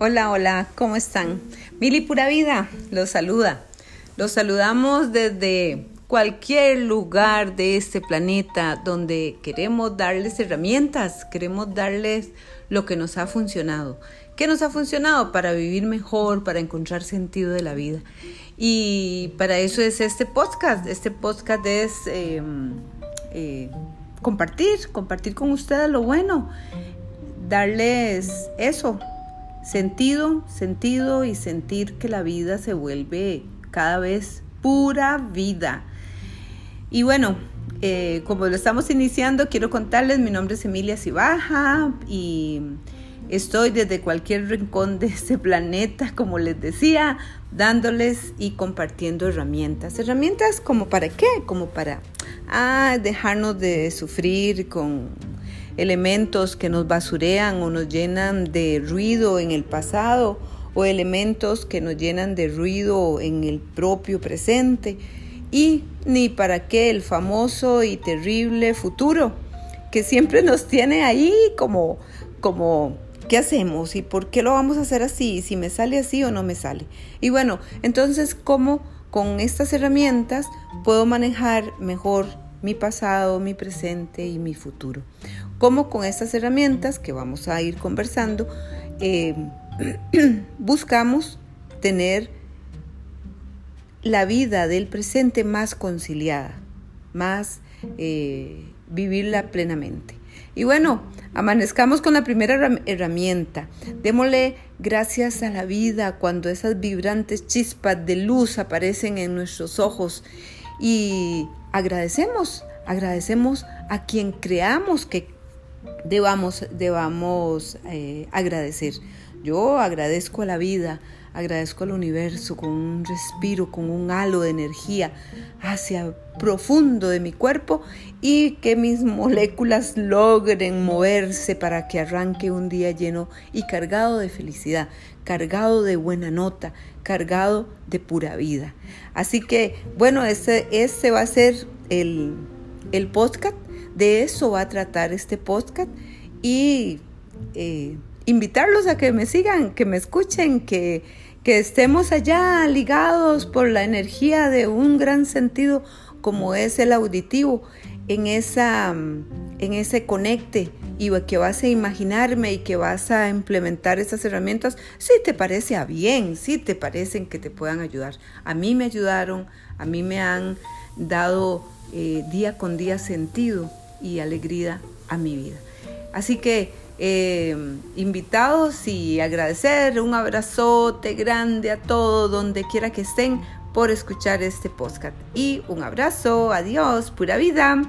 Hola, hola, ¿cómo están? Mili Pura Vida los saluda. Los saludamos desde cualquier lugar de este planeta donde queremos darles herramientas, queremos darles lo que nos ha funcionado. ¿Qué nos ha funcionado? Para vivir mejor, para encontrar sentido de la vida. Y para eso es este podcast. Este podcast es em, eh, compartir, compartir con ustedes lo bueno, darles eso, Sentido, sentido y sentir que la vida se vuelve cada vez pura vida. Y bueno, eh, como lo estamos iniciando, quiero contarles, mi nombre es Emilia Cibaja y estoy desde cualquier rincón de este planeta, como les decía, dándoles y compartiendo herramientas. Herramientas como para qué? Como para ah, dejarnos de sufrir con elementos que nos basurean o nos llenan de ruido en el pasado o elementos que nos llenan de ruido en el propio presente y ni para qué el famoso y terrible futuro que siempre nos tiene ahí como como ¿qué hacemos? ¿Y por qué lo vamos a hacer así? ¿Si me sale así o no me sale? Y bueno, entonces, ¿cómo con estas herramientas puedo manejar mejor mi pasado, mi presente y mi futuro? Cómo con estas herramientas que vamos a ir conversando, eh, buscamos tener la vida del presente más conciliada, más eh, vivirla plenamente. Y bueno, amanezcamos con la primera herramienta. Démosle gracias a la vida cuando esas vibrantes chispas de luz aparecen en nuestros ojos y agradecemos, agradecemos a quien creamos que debamos, debamos eh, agradecer. Yo agradezco a la vida, agradezco al universo con un respiro, con un halo de energía hacia profundo de mi cuerpo y que mis moléculas logren moverse para que arranque un día lleno y cargado de felicidad, cargado de buena nota, cargado de pura vida. Así que, bueno, ese, ese va a ser el, el podcast de eso va a tratar este podcast y eh, invitarlos a que me sigan, que me escuchen, que, que estemos allá ligados por la energía de un gran sentido como es el auditivo, en, esa, en ese conecte y que vas a imaginarme y que vas a implementar esas herramientas, si te parece a bien, si te parecen que te puedan ayudar. A mí me ayudaron, a mí me han dado eh, día con día sentido y alegría a mi vida. Así que eh, invitados y agradecer un abrazote grande a todos donde quiera que estén por escuchar este podcast. Y un abrazo, adiós, pura vida.